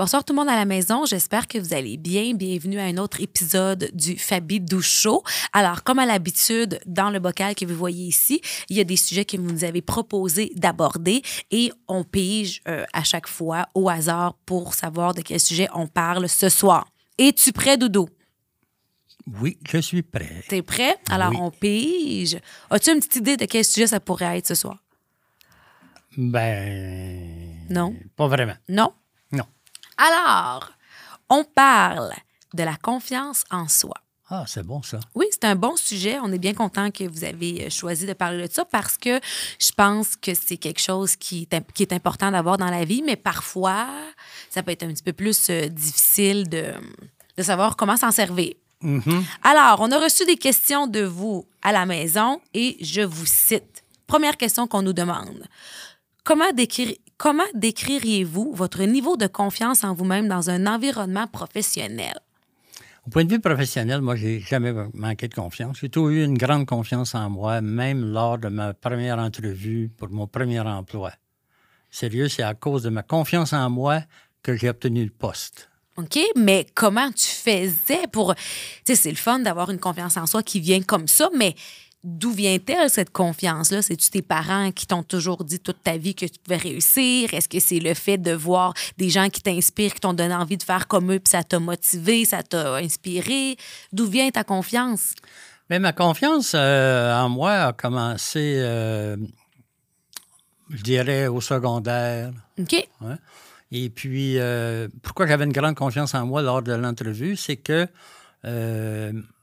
Bonsoir tout le monde à la maison. J'espère que vous allez bien. Bienvenue à un autre épisode du Fabi Douche Show. Alors, comme à l'habitude, dans le bocal que vous voyez ici, il y a des sujets que vous nous avez proposé d'aborder et on pige euh, à chaque fois au hasard pour savoir de quel sujet on parle ce soir. Es-tu prêt, Doudou? Oui, je suis prêt. T'es prêt? Alors, Oui. on pige. As-tu une petite idée de quel sujet ça pourrait être ce soir? Ben. Non? Pas vraiment. Non? Alors, on parle de la confiance en soi. Ah, c'est bon, ça. Oui, c'est un bon sujet. On est bien content que vous avez euh, choisi de parler de ça parce que je pense que c'est quelque chose qui est, imp- qui est important d'avoir dans la vie, mais parfois, ça peut être un petit peu plus euh, difficile de, de savoir comment s'en servir. Mhm. Alors, on a reçu des questions de vous à la maison et je vous cite. Première question qu'on nous demande. Comment, décrire, comment décririez-vous votre niveau de confiance en vous-même dans un environnement professionnel? Au point de vue professionnel, moi, j'ai jamais manqué de confiance. J'ai toujours eu une grande confiance en moi, même lors de ma première entrevue pour mon premier emploi. Sérieux, c'est à cause de ma confiance en moi que j'ai obtenu le poste. OK, mais comment tu faisais pour... Tu sais, c'est le fun d'avoir une confiance en soi qui vient comme ça, mais d'où vient-elle cette confiance-là? C'est-tu tes parents qui t'ont toujours dit toute ta vie que tu pouvais réussir? Est-ce que c'est le fait de voir des gens qui t'inspirent, qui t'ont donné envie de faire comme eux, puis ça t'a motivé, ça t'a inspiré? D'où vient ta confiance? Mais ma confiance euh, en moi a commencé, euh, je dirais, au secondaire. OK? Et puis, euh, pourquoi j'avais une grande confiance en moi lors de l'entrevue, c'est que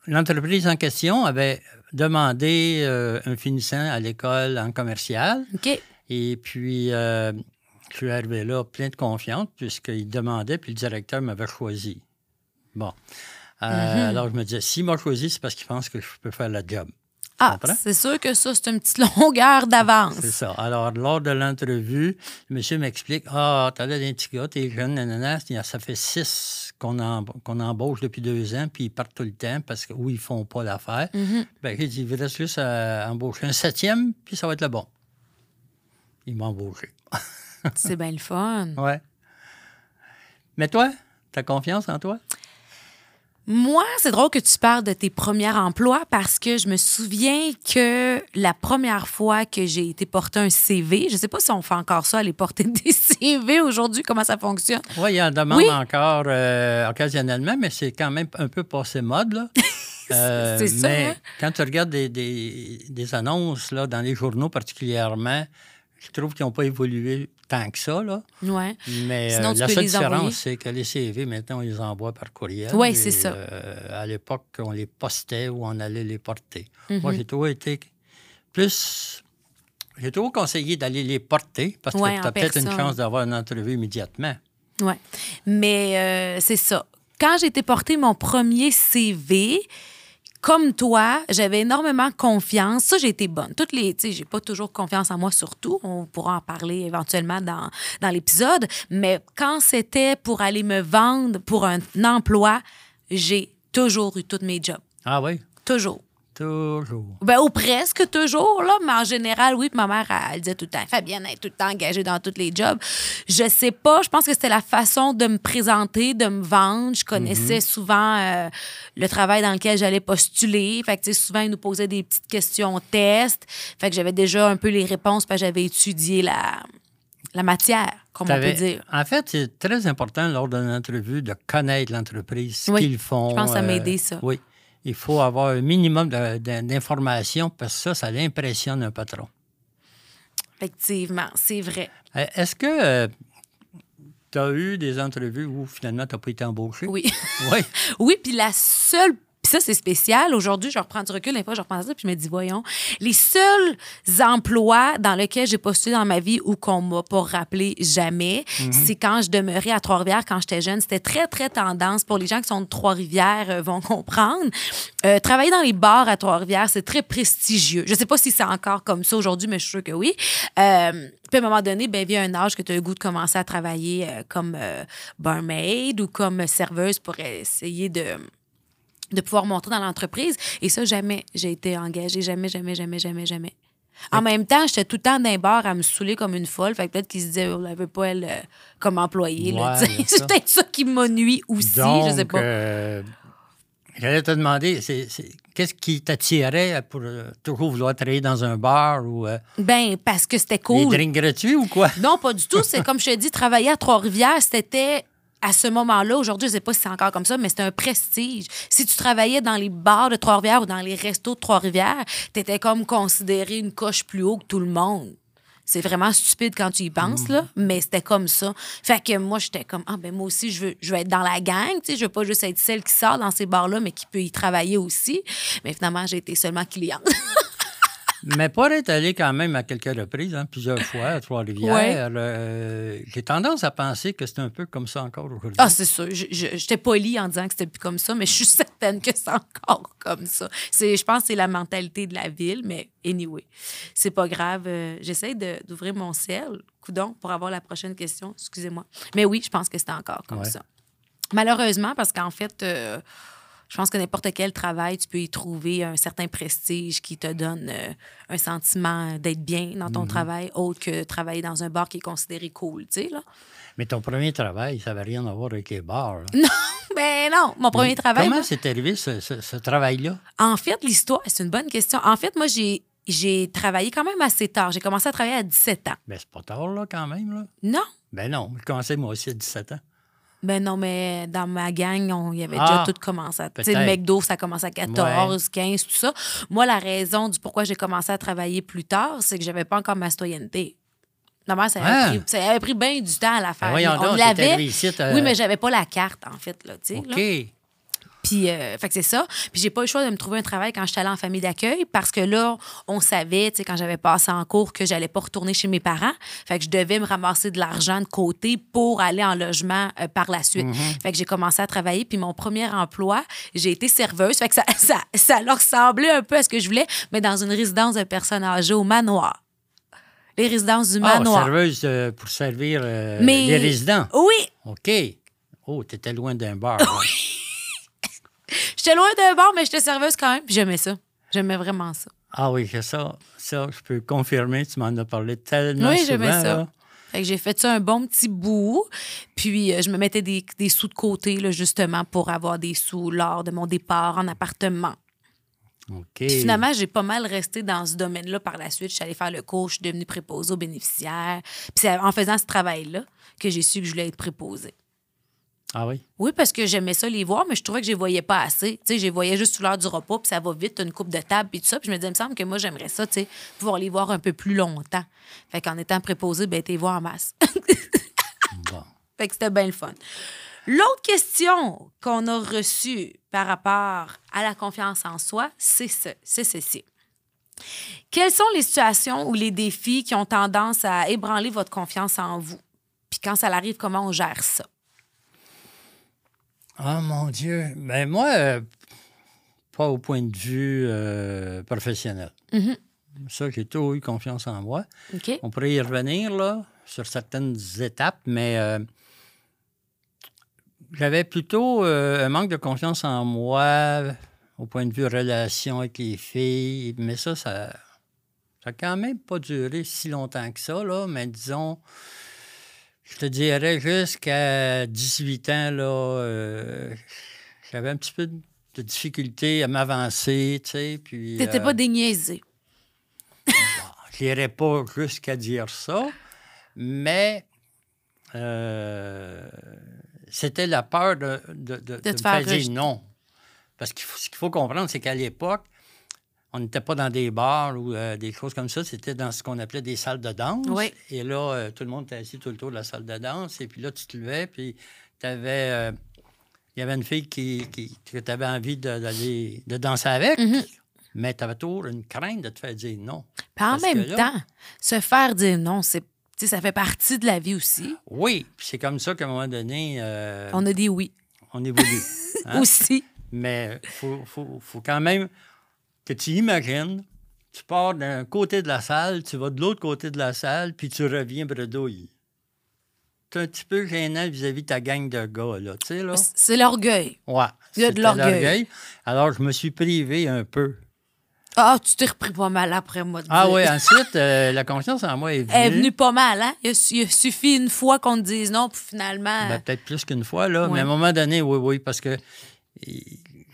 l'entreprise en question avait demandé euh, un finissant à l'école en commercial. OK? Et puis, euh, je suis arrivé là plein de confiance puisqu'il demandait, puis le directeur m'avait choisi. Bon. Euh, Alors, je me disais, s'il m'a choisi, c'est parce qu'il pense que je peux faire le job. Ah, c'est sûr que ça, c'est une petite longueur d'avance. C'est ça. Alors, lors de l'entrevue, le monsieur m'explique Ah, t'as l'air d'un petit gars, t'es jeune, nanana. Ça fait six qu'on em- qu'on embauche depuis deux ans, puis ils partent tout le temps parce que où ils font pas l'affaire. Ben, il dit Il reste juste à embaucher un septième, puis ça va être le bon. Il m'a embauché. C'est bien le fun. Ouais. Mais toi, t'as confiance en toi? Moi, c'est drôle que tu parles de tes premiers emplois parce que je me souviens que la première fois que j'ai été porter un CV, je sais pas si on fait encore ça, aller porter des CV aujourd'hui, comment ça fonctionne? Oui, il en demande Oui. encore euh, occasionnellement, mais c'est quand même un peu passé mode. Là. Euh, C'est ça, Mais hein? quand tu regardes des, des- des annonces là, dans les journaux particulièrement, je trouve qu'ils n'ont pas évolué tant que ça. Là. Ouais. Mais Sinon, euh, la seule différence, c'est que les CV, maintenant, on les envoie par courriel. Et, c'est ça. euh, à l'époque, on les postait ou on allait les porter. Mhm. Moi, j'ai toujours été plus... J'ai toujours conseillé d'aller les porter parce que tu as peut-être une chance d'avoir une entrevue immédiatement. Ouais. Mais euh, c'est ça. Quand j'ai été porter mon premier CV, comme toi, j'avais énormément confiance. Ça, j'ai été bonne. Toutes les, tu sais, j'ai pas toujours confiance en moi, surtout. On pourra en parler éventuellement dans, dans l'épisode. Mais quand c'était pour aller me vendre pour un emploi, j'ai toujours eu tous mes jobs. Ah oui? Toujours. Toujours. Ben, ou presque toujours, là, mais en général, oui. Puis ma mère, elle, elle disait tout le temps, Fabienne elle est tout le temps engagée dans tous les jobs. Je sais pas, je pense que c'était la façon de me présenter, de me vendre. Je connaissais souvent euh, le travail dans lequel j'allais postuler. Fait que, tu sais, souvent, ils nous posaient des petites questions tests. Fait que j'avais déjà un peu les réponses, parce que j'avais étudié la, la matière, comme on peut dire. En fait, c'est très important lors d'une entrevue de connaître l'entreprise, ce Oui, qu'ils font. je pense que ça m'a euh, aidé, ça. Oui. Il faut avoir un minimum d'informations parce que ça, ça l'impressionne un patron. Effectivement, c'est vrai. Euh, Est-ce que tu as eu des entrevues où finalement tu n'as pas été embauché? Oui. Oui. Oui, puis la seule. Puis ça, c'est spécial. Aujourd'hui, je reprends du recul. Des fois, je reprends ça, puis je me dis, voyons, les seuls emplois dans lesquels j'ai postulé dans ma vie ou qu'on m'a pas rappelé jamais, c'est quand je demeurais à Trois-Rivières quand j'étais jeune. C'était très, très tendance. Pour les gens qui sont de Trois-Rivières euh, vont comprendre. Euh, travailler dans les bars à Trois-Rivières, c'est très prestigieux. Je sais pas si c'est encore comme ça aujourd'hui, mais je suis sûre que oui. Euh, puis à un moment donné, ben, vient un âge que tu as le goût de commencer à travailler euh, comme euh, barmaid ou comme serveuse pour essayer de de pouvoir monter dans l'entreprise. Et ça, jamais j'ai été engagée. Jamais, jamais, jamais, jamais, jamais. En même temps, j'étais tout le temps dans les bars à me saouler comme une folle. Fait que peut-être qu'ils se disaient, on l'avait pas elle euh, comme employée. Ouais, c'est peut-être ça qui m'a nuit aussi, Donc, je sais pas. euh, J'allais te demander, qu'est-ce qui t'attirait pour euh, toujours vouloir travailler dans un bar ou euh, Ben, parce que c'était des cool. drinks gratuits ou quoi? Non, pas du tout. C'est comme je te dis, travailler à Trois-Rivières, c'était à ce moment-là, aujourd'hui, je sais pas si c'est encore comme ça, mais c'était un prestige. Si tu travaillais dans les bars de Trois-Rivières ou dans les restos de Trois-Rivières, tu étais comme considéré une coche plus haut que tout le monde. C'est vraiment stupide quand tu y penses, là, mais c'était comme ça. Fait que moi, j'étais comme, ah, ben moi aussi, je veux, je veux être dans la gang, tu sais, je veux pas juste être celle qui sort dans ces bars-là, mais qui peut y travailler aussi. Mais finalement, j'ai été seulement cliente. Mais pour être allé quand même à quelques reprises, hein, plusieurs fois à Trois-Rivières, euh, j'ai tendance à penser que c'est un peu comme ça encore aujourd'hui. Ah, c'est sûr. J'étais polie en disant que c'était plus comme ça, mais je suis certaine que c'est encore comme ça. Je pense que c'est la mentalité de la ville, mais anyway, c'est pas grave. Euh, J'essaie d'ouvrir mon ciel, coudon, pour avoir la prochaine question. Excusez-moi. Mais oui, je pense que c'est encore comme Ouais. ça. Malheureusement, parce qu'en fait, euh, je pense que n'importe quel travail, tu peux y trouver un certain prestige qui te donne euh, un sentiment d'être bien dans ton travail, autre que travailler dans un bar qui est considéré cool, tu sais, là. Mais ton premier travail, ça n'avait rien à voir avec les bars. là. Ben non, mon premier travail. Comment c'est arrivé ce, ce- ce travail-là? En fait, l'histoire, c'est une bonne question. En fait, moi, j'ai, j'ai travaillé quand même assez tard. J'ai commencé à travailler à 17 ans. Ben, c'est pas tard, là, quand même. Là. Non. Ben non, je commençais moi aussi à 17 ans. Ben non, mais dans ma gang, on y avait Ah, déjà tout commencé. Tu sais, le. McDo, ça commence à 14, 15, tout ça. Moi, la raison du pourquoi j'ai commencé à travailler plus tard, c'est que j'avais pas encore ma citoyenneté. Normalement, ça avait, Ah. pris, ça avait pris bien du temps à la faire. Ben Mais on l'avait. t'as- Oui, mais j'avais pas la carte, en fait. Là, tu sais, là. Puis, euh, fait que c'est ça. Puis, j'ai pas eu le choix de me trouver un travail quand j'étais allée en famille d'accueil parce que là, on savait, tu sais, quand j'avais passé en cours, que j'allais pas retourner chez mes parents. Fait que je devais me ramasser de l'argent de côté pour aller en logement euh, par la suite. Fait que j'ai commencé à travailler. Puis, mon premier emploi, j'ai été serveuse. Fait que ça, ça, ça leur ressemblait un peu à ce que je voulais, mais dans une résidence de personnes âgées au manoir. Les résidences du Ah, manoir. serveuse euh, pour servir euh, Mais- les résidents. oui, OK. Oh, t'étais loin d'un bar. là. J'étais loin d'un bar, mais j'étais serveuse quand même. Puis, j'aimais ça. J'aimais vraiment ça. ah oui, c'est ça. Ça, je peux confirmer. Tu m'en as parlé tellement Oui, souvent. j'aimais ça. là. Fait que j'ai fait ça un bon petit bout. Puis euh, je me mettais des, des sous de côté, là, justement, pour avoir des sous lors de mon départ en appartement. OK. Puis finalement, j'ai pas mal resté dans ce domaine-là par la suite. Je suis allée faire le cours, je suis devenue préposée aux bénéficiaires. Puis c'est en faisant ce travail-là que j'ai su que je voulais être préposée. Ah oui? Oui, parce que j'aimais ça les voir, mais je trouvais que je les voyais pas assez. Tu sais, je les voyais juste sous l'heure du repas, puis ça va vite, une coupe de table, puis tout ça. Puis je me disais, il me semble que moi, j'aimerais ça, tu sais, pouvoir les voir un peu plus longtemps. Fait qu'en étant préposée, ben, t'es voir en masse. Bon. Fait que c'était bien le fun. L'autre question qu'on a reçue par rapport à la confiance en soi, c'est ce, c'est ceci. Quelles sont les situations ou les défis qui ont tendance à ébranler votre confiance en vous? Puis quand ça arrive, comment on gère ça? Ah, mon Dieu. Ben moi, euh, pas au point de vue euh, professionnel. Mhm. Ça, j'ai toujours eu confiance en moi. On pourrait y revenir, là, sur certaines étapes, mais euh, j'avais plutôt un manque de confiance en moi au point de vue relation avec les filles. Mais ça, ça ça quand même pas duré si longtemps que ça, là, mais disons, je te dirais jusqu'à 18 ans, là, euh, j'avais un petit peu de difficulté à m'avancer, tu sais, puis... T'étais euh, pas déniaisé. je n'irais pas jusqu'à dire ça, mais euh, c'était la peur de, de, de- de te me faire dire non. Parce que ce qu'il faut comprendre, c'est qu'à l'époque, on n'était pas dans des bars ou euh, des choses comme ça, c'était dans ce qu'on appelait des salles de danse. Oui. Et là, euh, tout le monde était assis tout le tour de la salle de danse. Et puis là, tu te levais, puis tu avais. il y avait une fille qui, qui- que tu avais envie d'aller de danser avec, Mhm. mais tu avais toujours une crainte de te faire dire non. Puis en Parce même là- temps, se faire dire non, c'est, tu sais, ça fait partie de la vie aussi. Oui, puis c'est comme ça qu'à un moment donné, euh, On a dit oui on évolue. hein. aussi. Mais il faut, faut- faut quand même que tu imagines, tu pars d'un côté de la salle, tu vas de l'autre côté de la salle, puis tu reviens bredouille. C'est un petit peu gênant vis-à-vis de ta gang de gars, là, tu sais, là. C'est l'orgueil. Ouais. Il y a de l'orgueil. Alors, je me suis privé un peu. Ah, tu t'es repris pas mal après moi. de Ah oui, ensuite, euh, la confiance en moi est venue. Elle est venue pas mal, hein? Il, a su- il a suffi une fois qu'on te dise non, puis finalement. Ben, Peut-être plus qu'une fois, là. Ouais. Mais à un moment donné, oui, oui, parce que euh,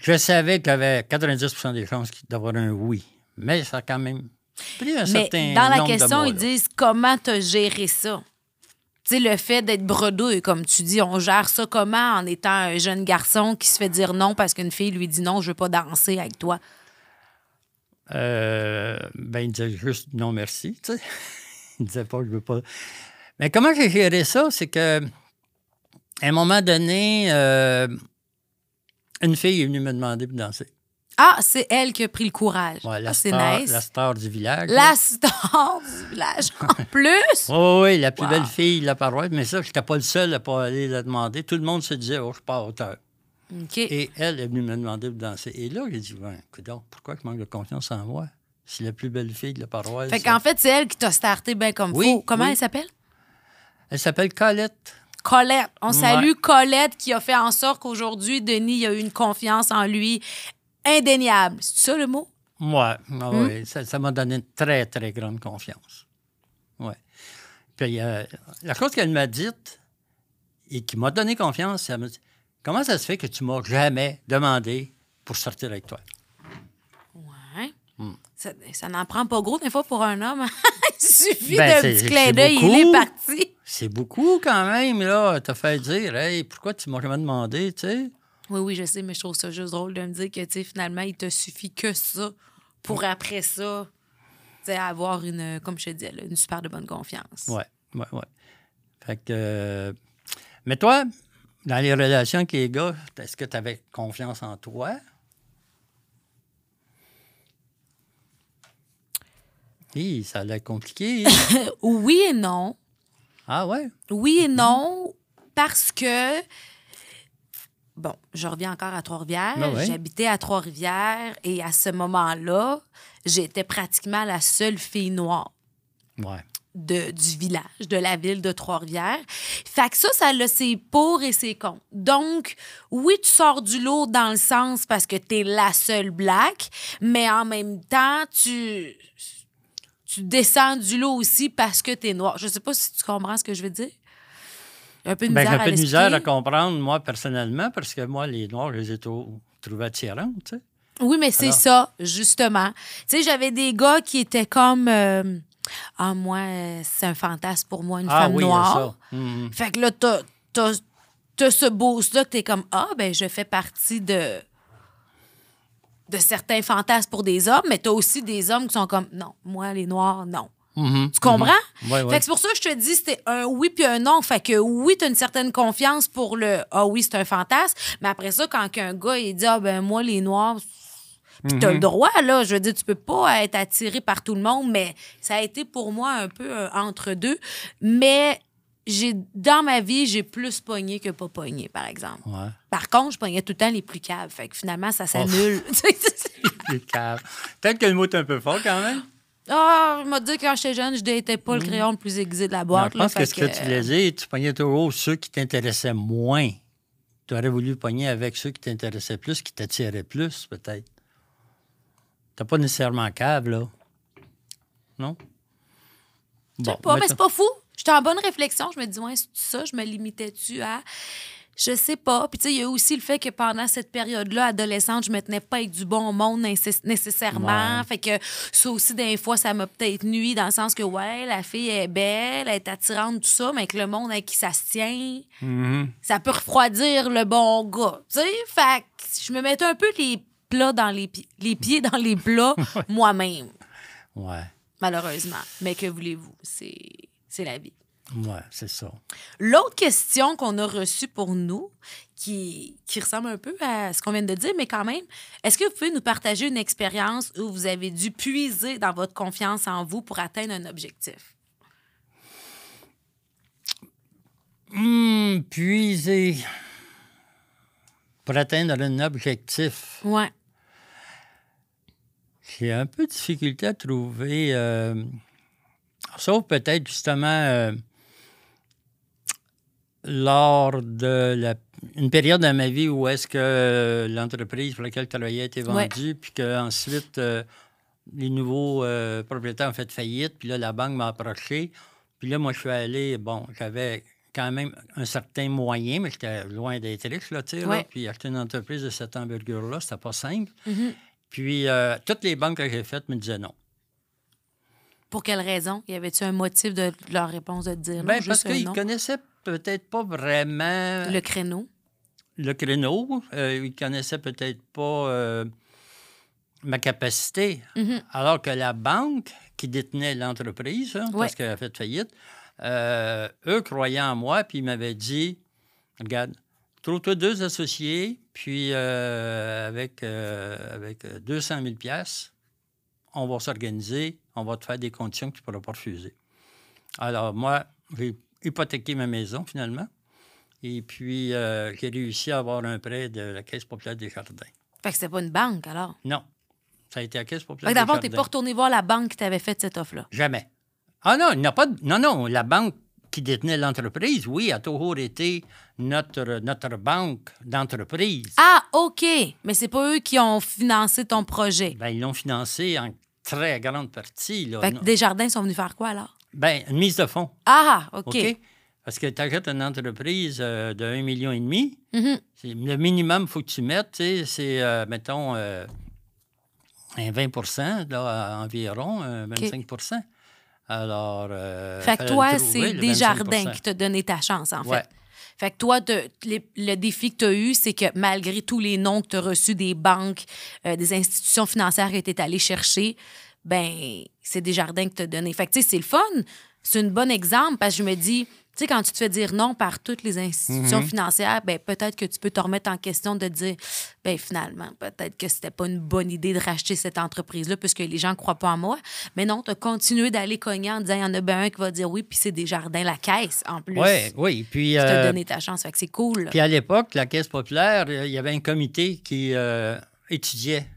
je savais qu'il y avait 90% des chances d'avoir un oui. Mais ça a quand même pris un mais certain dans la nombre question, ils disent comment tu as géré ça? Tu sais, le fait d'être bredouille, comme tu dis, on gère ça comment en étant un jeune garçon qui se fait dire non parce qu'une fille lui dit non, je veux pas danser avec toi? Euh, ben, il disait juste non merci, tu sais. il disait pas je veux pas. Mais comment j'ai géré ça, c'est que à un moment donné, euh, une fille est venue me demander de danser. Ah, c'est elle qui a pris le courage. Ouais, la, Ah, star, nice. la star du village. La là. star du village. En plus, Oui, oui, oui, la plus Wow. belle fille de la paroisse. Mais ça, je n'étais pas le seul à pas aller la demander. Tout le monde se disait, oh, je suis pas à hauteur. OK. Et elle est venue me demander de danser. Et là, j'ai dit, ouais, écoute donc, pourquoi je manque de confiance en moi? C'est la plus belle fille de la paroisse. Fait qu'en fait, c'est elle qui t'a starté bien comme Oui. Comment oui. elle s'appelle? Elle s'appelle Colette. Colette. On Ouais. salue Colette qui a fait en sorte qu'aujourd'hui, Denis a eu une confiance en lui indéniable. C'est ça le mot? Ouais, ah Hmm? ouais, ça m'a donné une très, très grande confiance. Ouais. Puis euh, la chose qu'elle m'a dite et qui m'a donné confiance, elle m'a dit Comment ça se fait que tu m'as jamais demandé pour sortir avec toi? Ouais. Hmm. Ça, ça n'en prend pas gros des fois pour un homme. Il suffit Ben, d'un petit clin d'œil, il est parti. C'est beaucoup quand même, là. T'as fait dire Hey, pourquoi tu m'as jamais demandé, tu sais? Oui, oui, je sais, mais je trouve ça juste drôle de me dire que, tu sais, finalement, il te suffit que ça pour après ça, tu sais, avoir une, comme je te disais, une super de bonne confiance. Ouais, ouais, ouais. Fait que. euh, mais toi, dans les relations avec les gars, est-ce que tu avais confiance en toi? Hi, ça a l'air compliqué. hein? Oui et non. Ah ouais? Oui et non, parce que. Bon, je reviens encore à Trois-Rivières. Ben ouais. J'habitais à Trois-Rivières et à ce moment-là, j'étais pratiquement la seule fille noire. Ouais. de, du village, de la ville de Trois-Rivières. Fait que ça, ça a ses pour et ses contre. Donc, oui, tu sors du lot dans le sens parce que tu es la seule black, mais en même temps, tu, tu descends du lot aussi parce que tu es noir. Je sais pas si tu comprends ce que je veux dire. Un peu de Ben, misère un à peu de misère à comprendre, moi, personnellement, parce que moi, les Noirs, je les ai trou- trouvés attirants, tu sais. Oui, mais c'est Alors? ça, justement. Tu sais, j'avais des gars qui étaient comme... euh, ah, moi, euh, c'est un fantasme pour moi, une Ah femme oui, noire. ça. Mhm. Fait que là, t'as, t'as, t'as ce boost-là que t'es comme Ah, ben, je fais partie de, de certains fantasmes pour des hommes, mais t'as aussi des hommes qui sont comme Non, moi, les noirs, non. Mhm. Tu comprends? Ouais. que c'est pour ça que je te dis, c'était un oui puis un non. Fait que oui, t'as une certaine confiance pour le Ah oui, c'est un fantasme. Mais après ça, quand un gars, il dit Ah, ben, moi, les noirs, puis Mhm. t'as le droit, là. Je veux dire, tu peux pas être attiré par tout le monde, mais ça a été pour moi un peu euh, entre deux. Mais j'ai dans ma vie, j'ai plus pogné que pas pogné, par exemple. Ouais. Par contre, je pognais tout le temps les plus caves. Fait que finalement, ça s'annule. Les caves. Peut-être que le mot est un peu fort quand même. Ah, il m'a dit que quand j'étais jeune, je n'étais pas le crayon le plus aiguisé de la Non, boîte. je là, pense que fait ce que tu voulais dire, tu pognais toujours ceux qui t'intéressaient moins. Tu aurais voulu pogner avec ceux qui t'intéressaient plus, qui t'attiraient plus, peut-être. T'as pas nécessairement cave, là. Non? Je sais Bon, pas, mais c'est pas fou. J'étais en bonne réflexion. Je me dis, ouais, c'est ça, je me limitais-tu à. Je sais pas. Puis, tu sais, il y a aussi le fait que pendant cette période-là, adolescente, je me tenais pas avec du bon monde nécess- nécessairement. Ouais. Fait que ça aussi, des fois, ça m'a peut-être nuit dans le sens que, ouais, la fille est belle, elle est attirante, tout ça, mais avec le monde avec qui ça se tient, Mhm. ça peut refroidir le bon gars. Tu sais, fait que je me mettais un peu les plats dans les, pi- les pieds dans les plats moi-même, Ouais. malheureusement. Mais que voulez-vous? C'est c'est la vie. Ouais, c'est ça. L'autre question qu'on a reçue pour nous, qui, qui ressemble un peu à ce qu'on vient de dire, mais quand même, est-ce que vous pouvez nous partager une expérience où vous avez dû puiser dans votre confiance en vous pour atteindre un objectif? Hum, puiser pour atteindre un objectif. Ouais. J'ai un peu de difficulté à trouver, euh, sauf peut-être justement euh, lors de la, une période dans ma vie où est-ce que euh, l'entreprise pour laquelle je travaillais a été Ouais. vendue, puis qu'ensuite euh, les nouveaux propriétaires ont fait faillite, puis là, la banque m'a approché. Puis là, moi, je suis allé, bon, j'avais quand même un certain moyen, mais j'étais loin d'être riche, là, tu sais. Ouais. Puis acheter une entreprise de cette envergure-là, c'était pas simple. Mhm. Puis euh, toutes les banques que j'ai faites me disaient non. Pour quelle raison? Y avait-tu un motif de leur réponse de dire non? Juste parce qu'ils connaissaient peut-être pas vraiment Le créneau. le créneau. Euh, ils connaissaient peut-être pas euh, ma capacité. Mhm. Alors que la banque qui détenait l'entreprise, hein, Ouais. parce qu'elle a fait faillite, euh, eux croyaient en moi, puis ils m'avaient dit Regarde, trouve-toi deux associés, puis euh, avec, euh, avec euh, 200 000 on va s'organiser, on va te faire des conditions que tu ne pourras pas refuser. Alors, moi, j'ai hypothéqué ma maison, finalement. Et puis, euh, j'ai réussi à avoir un prêt de la Caisse populaire des Jardins. Fait que c'était pas une banque, alors? Non, ça a été la Caisse populaire Fait que des d'abord, t'es Jardins. pas retourné voir la banque qui t'avait fait cette offre-là? Jamais. Ah non, il n'y a pas de... Non, non, la banque qui détenait l'entreprise, oui, a toujours été notre, notre banque d'entreprise. Ah, OK. Mais c'est pas eux qui ont financé ton projet. Ben, ils l'ont financé en très grande partie. Là. Fait que. Desjardins sont venus faire quoi, alors? Ben, une mise de fonds, Ah, OK? OK? Parce que tu achètes une entreprise euh, de 1,5 million, et demi, Mhm. c'est- le minimum qu'il faut que tu mettes, c'est, euh, mettons, euh, un 20 là, environ, un 25 Alors. euh, Fait que toi, c'est Desjardins 25 qui t'a donné ta chance, en. Ouais. Fait que toi, le défi que tu as eu, c'est que malgré tous les noms que tu as reçus des banques, euh, des institutions financières que tu es chercher, ben c'est Desjardins que tu as donné. Fait que tu sais, c'est le fun. C'est un bon exemple parce que je me dis, tu sais, quand tu te fais dire non par toutes les institutions Mhm. financières, ben peut-être que tu peux te remettre en question de te dire, ben finalement, peut-être que c'était pas une bonne idée de racheter cette entreprise-là puisque les gens croient pas en moi. Mais non, tu as continué d'aller cogner en disant, il y en a bien un qui va dire oui, puis c'est Desjardins la caisse en plus. Oui, oui. Puis, t'a euh, donné ta chance. Fait que c'est cool. puis à l'époque, la Caisse populaire, euh, il y avait un comité qui euh, étudiait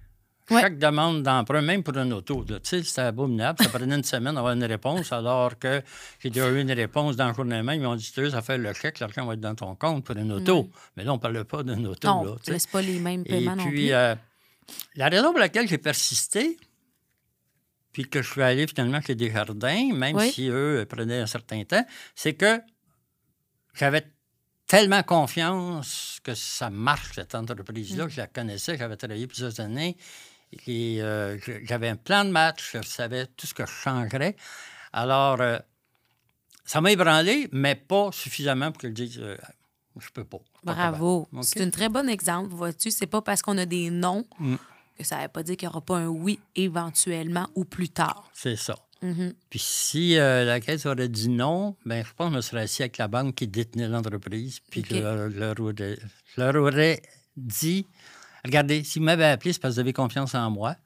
Ouais. chaque demande d'emprunt, même pour une auto. c'était abominable. Ça prenait une semaine d'avoir une réponse, alors que j'ai déjà eu une réponse dans le jour même. Ils m'ont dit, tu ça fait le chèque, l'argent va être dans ton compte pour une auto. Mais là, on ne parlait pas d'une auto. non, là, pas les mêmes Et paiements non puis, plus. euh, la raison pour laquelle j'ai persisté, puis que je suis allé finalement chez Desjardins, même Oui. si eux prenaient un certain temps, c'est que j'avais tellement confiance que ça marche, cette entreprise-là, que je la connaissais, j'avais travaillé plusieurs années, et euh, j'avais un plan de match, je savais tout ce que je changerais. Alors, euh, ça m'a ébranlé, mais pas suffisamment pour que je dise, euh, je peux pas. Bravo. C'est un très bon exemple, vois-tu. C'est pas parce qu'on a des noms Mm. que ça ne veut pas dire qu'il n'y aura pas un oui éventuellement ou plus tard. C'est ça. Mhm. Puis si euh, la caisse aurait dit non, ben je pense me serais assis avec la banque qui détenait l'entreprise, puis OK. je leur, leur aurais, je leur aurais dit regardez, si vous m'avez appelé, c'est parce que vous avez confiance en moi.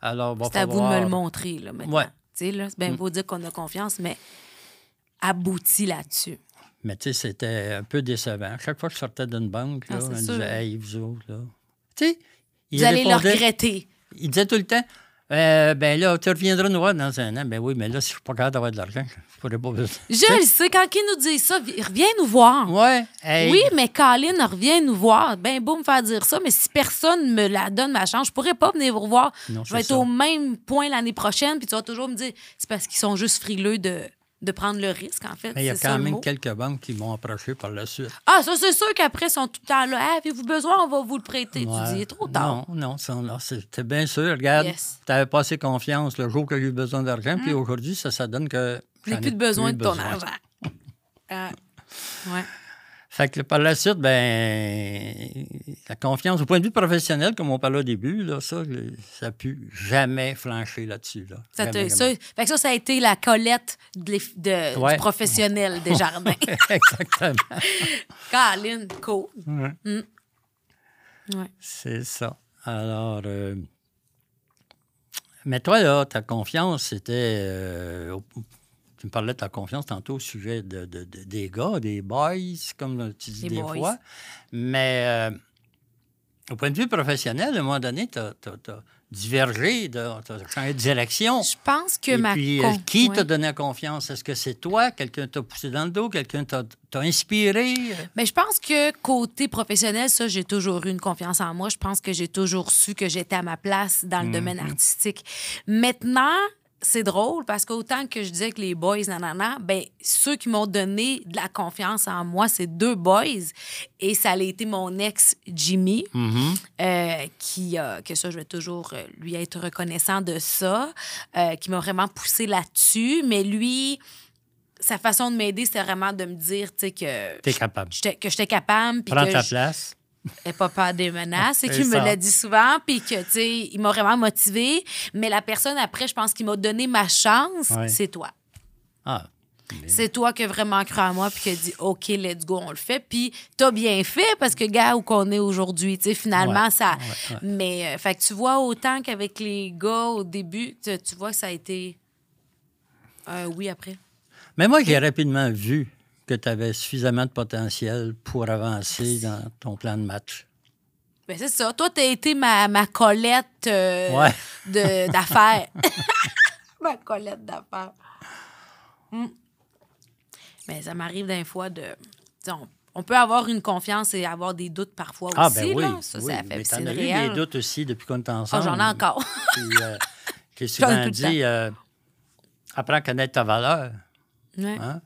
Alors, va C'est à vous de me le montrer, là, maintenant. Ouais. Tu sais, là, c'est bien Mm. beau dire qu'on a confiance, mais abouti là-dessus. Mais tu sais, c'était un peu décevant. Chaque fois que je sortais d'une banque, Ah, là, c'est on sûr. disait Hey, vous autres, là. Tu sais, ils Vous allez le regretter. Ils disaient tout le temps Euh, ben là, tu reviendras nous voir dans un an. Ben oui, mais là, si je suis pas capable d'avoir de l'argent, pourrais pas. Je le sais, quand ils nous disent ça, vi- reviens nous voir. Ouais. hey, Oui, mais Colin, reviens nous voir. Ben beau me faire dire ça, mais si personne me la donne ma chance, je pourrais pas venir vous revoir. Non, je vais être ça. au même point l'année prochaine, puis tu vas toujours me dire, c'est parce qu'ils sont juste frileux de, de prendre le risque, en fait. Mais il y a quand même quelques banques qui m'ont approché par la suite. Ah, ça, c'est sûr qu'après, ils sont tout le temps là. Ah, Avez-vous besoin? On va vous le prêter. Ouais. Tu dis, il est trop tard. Non, non, c'était bien sûr. Regarde, Yes. Tu n'avais pas assez confiance le jour que j'ai eu besoin d'argent, puis aujourd'hui, ça, ça donne que. J'ai plus de besoin de ton besoin. argent. Ah, ouais. Fait que par la suite, ben, la confiance, au point de vue professionnel, comme on parlait au début, là, ça, ça n'a pu jamais flancher là-dessus. Là. Ça, te- ça, fait que ça, ça a été la Colette de, l'eff- de- Ouais. du professionnel des jardins. Exactement. Colin, cool. Ouais. Ouais. C'est ça. Alors, euh, mais toi, là, ta confiance, c'était. euh, tu me parlais de ta confiance tantôt au sujet de, de- de- des gars, des boys, comme tu dis Des fois. Mais euh, au point de vue professionnel, à un moment donné, tu as, divergé, de, t'as changé de direction. Je pense que Et ma puis, euh, qui ouais. t'a donné confiance? Est-ce que c'est toi? Quelqu'un t'a poussé dans le dos? Quelqu'un t'a inspiré? Mais je pense que côté professionnel, ça, j'ai toujours eu une confiance en moi. Je pense que j'ai toujours su que j'étais à ma place dans le Mhm. domaine artistique. Maintenant, c'est drôle parce qu'autant que je disais que les boys, nanana, ben, ceux qui m'ont donné de la confiance en moi, c'est deux boys. Et ça a été mon ex, Jimmy, Mhm. euh, qui, euh, que ça, je vais toujours euh, lui être reconnaissant de ça, euh, qui m'a vraiment poussé là-dessus. Mais lui, sa façon de m'aider, c'était vraiment de me dire, tu sais, que T'es capable. que j'étais capable. Prends que ta je- place. N'ai pas peur des menaces. Et qu'il me l'a dit souvent. Puis que, tu sais, il m'a vraiment motivée. Mais la personne après, je pense, qui m'a donné ma chance, Ouais. c'est toi. Ah, C'est toi qui as vraiment cru en moi puis qui a dit OK, let's go, on le fait. Puis t'as bien fait parce que, gars, où qu'on est aujourd'hui, tu sais, finalement, Ouais, ça. ouais, ouais. Mais, euh, fait que tu vois, autant qu'avec les gars au début, tu, tu vois que ça a été un oui après. Mais moi, j'ai rapidement vu que tu avais suffisamment de potentiel pour avancer dans ton plan de match. Ben, c'est ça. Toi, t'as été ma, ma Colette euh, Ouais. d'affaires. ma Colette d'affaires. Hmm. Mais ça m'arrive d'un fois de. tu On, on peut avoir une confiance et avoir des doutes parfois Ah, aussi. ben oui. là. Ça, oui. ça fait Mais c'est as réel. des doutes aussi depuis qu'on est Ah, ensemble. J'en ai encore. Puis, euh, souvent tout le dit, euh, apprends à connaître ta valeur. Ouais. Hein?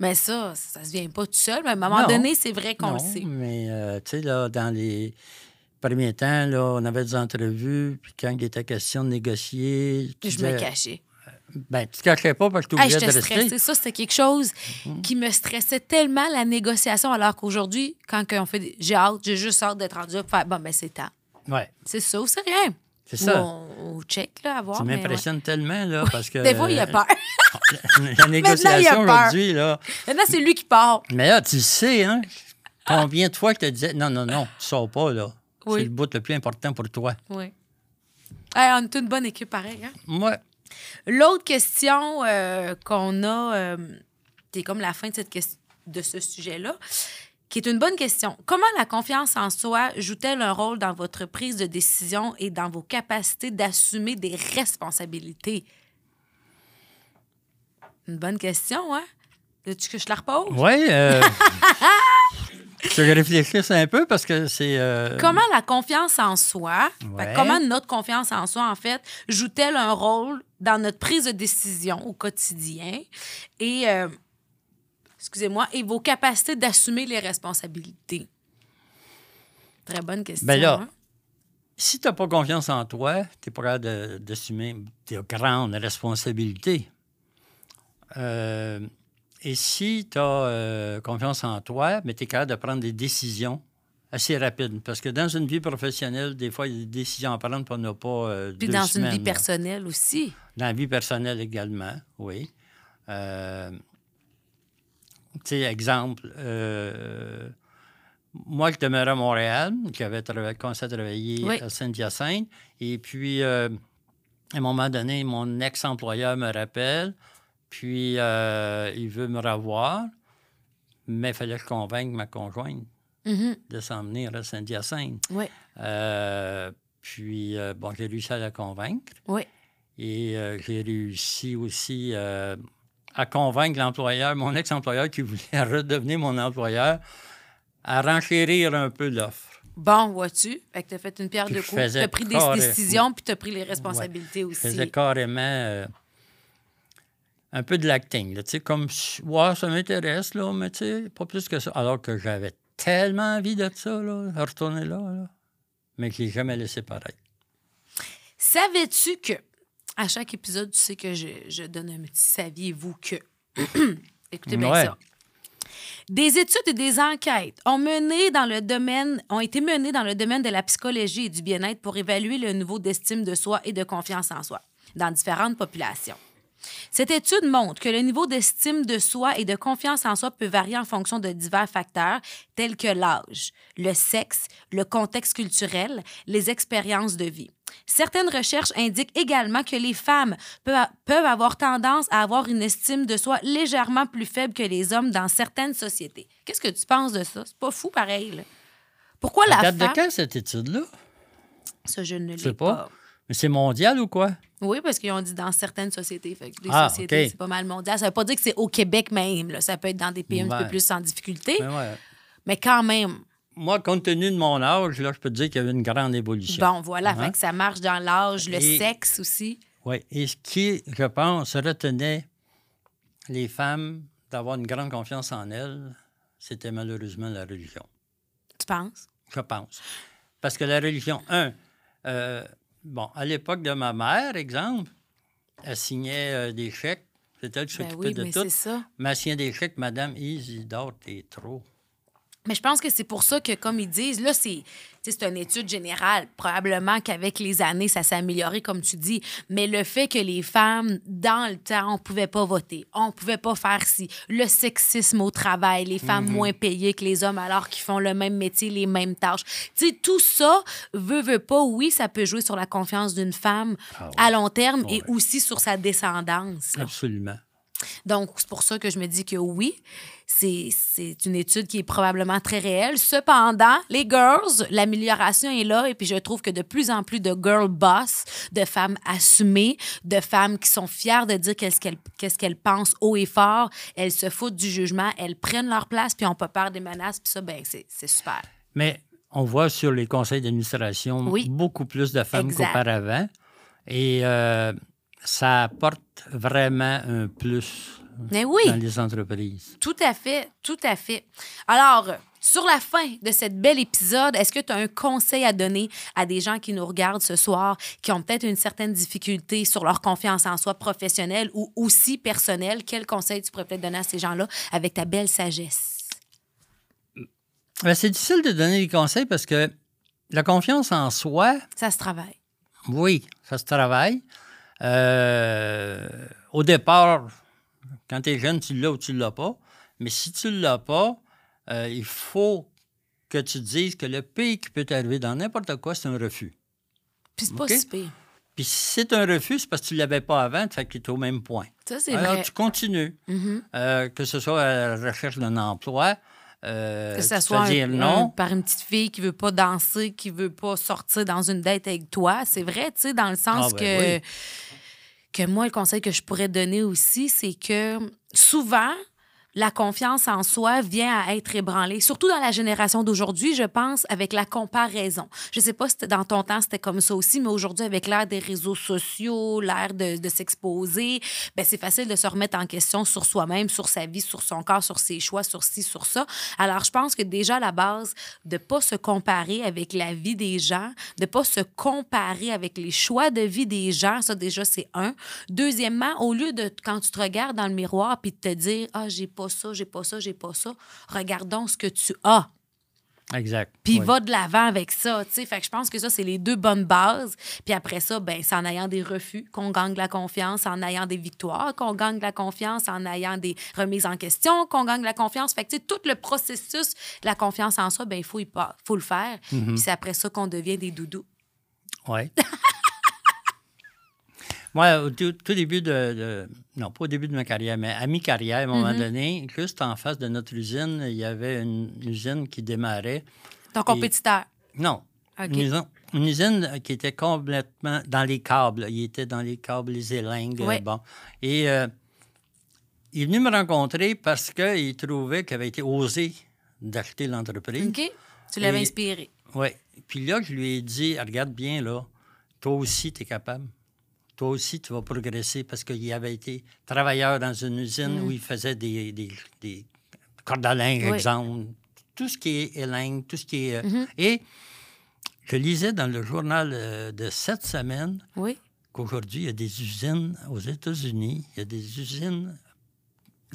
Mais ça, ça se vient pas tout seul. Mais à un moment Non. donné, c'est vrai qu'on le sait. mais euh, tu sais, là, dans les premiers temps, là, on avait des entrevues, puis quand il était question de négocier, tu Je me cachais. Ben, tu te cachais pas parce que tu Hey, de rester. Mm-hmm. Ça, c'était quelque chose qui me stressait tellement, la négociation, alors qu'aujourd'hui, quand on fait des- j'ai hâte, j'ai juste hâte d'être rendu là pour faire bon, ben c'est temps. Ouais, C'est ça ou c'est rien. C'est Ou ça. On, on check, là, à voir. Tu mais m'impressionnes tellement, là, parce que... ouais. Des fois, il a peur. La négociation aujourd'hui, là... Maintenant, c'est lui qui part. Mais là, tu sais, hein, combien de fois que te disais, non, non, non, tu sors pas, là. Oui. C'est le bout le plus important pour toi. Oui. Hey, on est une bonne équipe, pareil. Hein? Moi, L'autre question euh, qu'on a, euh, c'est comme la fin de, cette ques- de ce sujet-là, qui est une bonne question. Comment la confiance en soi joue-t-elle un rôle dans votre prise de décision et dans vos capacités d'assumer des responsabilités? Une bonne question, hein? Veux-tu que je la repose? oui, euh, je réfléchisse un peu parce que c'est... euh, Comment la confiance en soi, comment notre confiance en soi, en fait, joue-t-elle un rôle dans notre prise de décision au quotidien? Et, euh, excusez-moi, et vos capacités d'assumer les responsabilités? Très bonne question. Ben là, hein? si tu n'as pas confiance en toi, tu n'es pas capable de- d'assumer tes grandes responsabilités. Euh, et si tu as confiance en toi, mais tu es capable de prendre des décisions assez rapides. Parce que dans une vie professionnelle, des fois, il y a des décisions à prendre, on n'a pas euh, Puis deux dans semaines, une vie là. personnelle aussi. Dans la vie personnelle également, oui. Tu sais, exemple, euh, moi, je demeurais à Montréal, j'avais commencé à travailler Oui. à Saint-Hyacinthe, et puis, euh, à un moment donné, mon ex-employeur me rappelle, puis euh, il veut me revoir, mais il fallait que je convainque ma conjointe Mhm. de s'en venir à Saint-Hyacinthe. Oui, puis, bon, j'ai réussi à la convaincre. oui. Et j'ai réussi aussi à convaincre l'employeur, mon ex-employeur qui voulait redevenir mon employeur, à renchérir un peu l'offre. Bon, vois-tu? Fait que t'as fait une pierre Puis de je coups. faisais T'as pris des décisions, puis t'as pris les responsabilités Je aussi. faisais carrément euh, un peu de l'acting, tu sais, comme, ouais, ça m'intéresse, là, mais tu sais, pas plus que ça. Alors que j'avais tellement envie de ça, là, de retourner là, là, mais je l'ai jamais laissé pareil. Savais-tu que, à chaque épisode, tu sais que je, je donne un petit saviez-vous que. Écoutez bien Ouais. ça. Des études et des enquêtes ont, mené dans le domaine, ont été menées dans le domaine de la psychologie et du bien-être pour évaluer le niveau d'estime de soi et de confiance en soi dans différentes populations. Cette étude montre que le niveau d'estime de soi et de confiance en soi peut varier en fonction de divers facteurs tels que l'âge, le sexe, le contexte culturel, les expériences de vie. Certaines recherches indiquent également que les femmes peu- peuvent avoir tendance à avoir une estime de soi légèrement plus faible que les hommes dans certaines sociétés. Qu'est-ce que tu penses de ça? C'est pas fou pareil. là. Pourquoi la date femme... de quand, cette étude-là? Ça, je ne sais l'ai pas. pas. Mais c'est mondial ou quoi? Oui, parce qu'ils ont dit dans certaines sociétés. Fait que les Ah, sociétés, c'est pas mal mondial. Ça veut pas dire que c'est au Québec même. là. Ça peut être dans des pays un petit peu plus sans difficulté. Ouais. Mais quand même, Moi, compte tenu de mon âge, là, je peux te dire qu'il y a eu une grande évolution. bon, voilà. Hein? Fait que ça marche dans l'âge, le Et- sexe aussi. Oui. Et ce qui, je pense, retenait les femmes d'avoir une grande confiance en elles, c'était malheureusement la religion. Tu penses? Je pense. Parce que la religion, un, euh, bon, à l'époque de ma mère, exemple, elle signait euh, des chèques. C'était elle qui Ben s'occupait oui, de mais tout. c'est ça. Mais elle signait des chèques, Madame Isidore, t'es trop. Mais je pense que c'est pour ça que, comme ils disent, là, c'est c'est une étude générale. Probablement qu'avec les années, ça s'est amélioré, comme tu dis. Mais le fait que les femmes, dans le temps, on pouvait pas voter, on pouvait pas faire ci, le sexisme au travail, les femmes Mhm. moins payées que les hommes alors qu'ils font le même métier, les mêmes tâches. Tu sais, tout ça, veut, veut pas, oui, ça peut jouer sur la confiance d'une femme Ah ouais. à long terme et Ouais. aussi sur sa descendance. Absolument. Donc, c'est pour ça que je me dis que oui, c'est une étude qui est probablement très réelle. Cependant, les girls, l'amélioration est là et puis je trouve que de plus en plus de girl boss, de femmes assumées, de femmes qui sont fières de dire qu'est-ce qu'elles qu'est-ce qu'elles pensent haut et fort, elles se foutent du jugement, elles prennent leur place puis on pas peur des menaces puis ça, ben c'est super. Mais on voit sur les conseils d'administration Oui. beaucoup plus de femmes qu'auparavant. Et euh, ça apporte vraiment un plus Mais oui. dans les entreprises. Tout à fait, tout à fait. Alors, sur la fin de cette belle épisode, est-ce que tu as un conseil à donner à des gens qui nous regardent ce soir, qui ont peut-être une certaine difficulté sur leur confiance en soi professionnelle ou aussi personnelle? Quel conseil tu pourrais peut-être donner à ces gens-là avec ta belle sagesse? Ben, c'est difficile de donner des conseils parce que la confiance en soi, Ça se travaille. oui, ça se travaille. Euh, au départ, quand tu es jeune, tu l'as ou tu ne l'as pas. Mais si tu ne l'as pas, euh, il faut que tu te dises que le pire qui peut t'arriver dans n'importe quoi, c'est un refus. Puis c'est pas si pire. Puis si c'est un refus, c'est parce que tu ne l'avais pas avant, fait que tu es au même point. Ça, c'est Alors, vrai. tu continues. Mhm. Euh, que ce soit à la recherche d'un emploi, euh, Que ça soit un- un- non. par une petite fille qui veut pas danser, qui veut pas sortir dans une date avec toi. C'est vrai, tu sais, dans le sens Ah, ben que, oui. Que moi, le conseil que je pourrais donner aussi, c'est que souvent, la confiance en soi vient à être ébranlée, surtout dans la génération d'aujourd'hui, je pense, avec la comparaison. Je sais pas si dans ton temps c'était comme ça aussi, mais aujourd'hui, avec l'ère des réseaux sociaux, l'ère de, s'exposer, ben c'est facile de se remettre en question sur soi-même, sur sa vie, sur son corps, sur ses choix, sur ci, sur ça. Alors, je pense que déjà, à la base, de pas se comparer avec la vie des gens, de pas se comparer avec les choix de vie des gens, ça, déjà, c'est un. Deuxièmement, au lieu de, quand tu te regardes dans le miroir puis de te dire, ah, j'ai pas ça, j'ai pas ça, j'ai pas ça, regardons ce que tu as. Exact. Puis Oui. va de l'avant avec ça, tu sais. Fait que je pense que ça, c'est les deux bonnes bases. Puis après ça, ben c'est en ayant des refus qu'on gagne de la confiance, en ayant des victoires qu'on gagne de la confiance, en ayant des remises en question qu'on gagne de la confiance. Fait que, tu sais, tout le processus de la confiance en soi, ben il faut, y pas- faut le faire. Mm-hmm. Puis c'est après ça qu'on devient des doudous. Oui. Moi, au tout, tout début de, de- Non, pas au début de ma carrière, mais à mi-carrière, à un moment donné, juste en face de notre usine, il y avait une usine qui démarrait. Ton compétiteur? Non. Une, usine, une usine qui était complètement dans les câbles. Il était dans les câbles, les élingues. Oui. euh, Bon. Et euh, il est venu me rencontrer parce qu'il trouvait qu'il avait été osé d'acheter l'entreprise. OK? Tu l'avais inspiré. Oui. Puis là, je lui ai dit, regarde bien, là, toi aussi, tu es capable. Toi aussi, tu vas progresser parce qu'il avait été travailleur dans une usine où il faisait des, des, des cordes à linge, Oui. exemple. Tout ce qui est élingue, tout ce qui est... euh, Et je lisais dans le journal euh, de cette semaine Oui. qu'aujourd'hui, il y a des usines aux États-Unis, il y a des usines,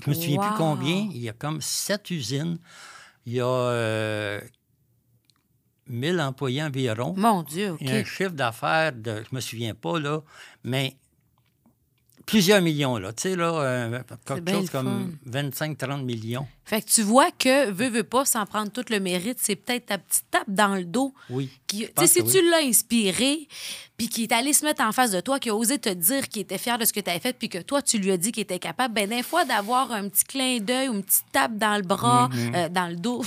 je me souviens Wow. plus combien, il y a comme sept usines, il y a euh, 1000 employés environ, Mon Dieu, OK. a un chiffre d'affaires de, je me souviens pas, là, mais plusieurs millions, là, tu sais, là, euh, quelque chose comme 25-30 millions, Fait que tu vois que, veut, veut pas, sans prendre tout le mérite, c'est peut-être ta petite tape dans le dos oui. qui, tu sais, pense si tu l'as inspiré, puis qui est allé se mettre en face de toi, qui a osé te dire qu'il était fier de ce que tu avais fait, puis que toi, tu lui as dit qu'il était capable, ben des fois, d'avoir un petit clin d'œil ou une petite tape dans le bras, Mm-hmm. euh, dans le dos,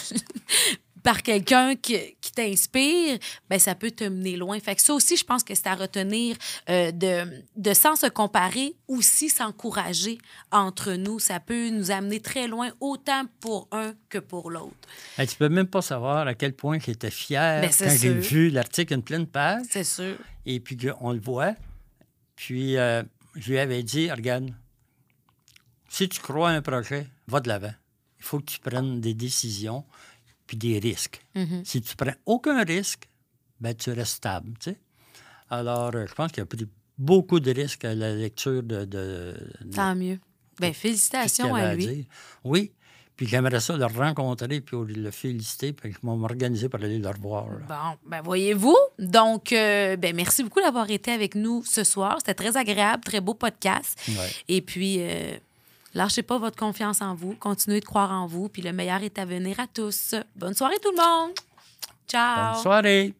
par quelqu'un qui, qui t'inspire, ben ça peut te mener loin. Fait que ça aussi, je pense que c'est à retenir euh, de, de sans se comparer, aussi s'encourager entre nous. Ça peut nous amener très loin, autant pour un que pour l'autre. Tu tu peux même pas savoir à quel point j'étais fier Ben, quand j'ai vu l'article une pleine page C'est sûr. et puis qu'on le voit. Puis euh, je lui avais dit, regarde, si tu crois à un projet, va de l'avant. Il faut que tu prennes des décisions puis des risques. Mhm. Si tu prends aucun risque, ben, tu restes stable. tu sais. Alors, euh, je pense qu'il a pris beaucoup de risques à la lecture de, de, de Tant mieux. Ben, félicitations à lui. Oui. Puis j'aimerais ça le rencontrer puis le féliciter. Puis je vais m'organiser pour aller le revoir. là. Bon, ben voyez-vous? Donc, euh, ben merci beaucoup d'avoir été avec nous ce soir. C'était très agréable, très beau podcast. Ouais. Et puis, euh, lâchez pas votre confiance en vous. Continuez de croire en vous. Puis le meilleur est à venir à tous. Bonne soirée tout le monde. Ciao. Bonne soirée.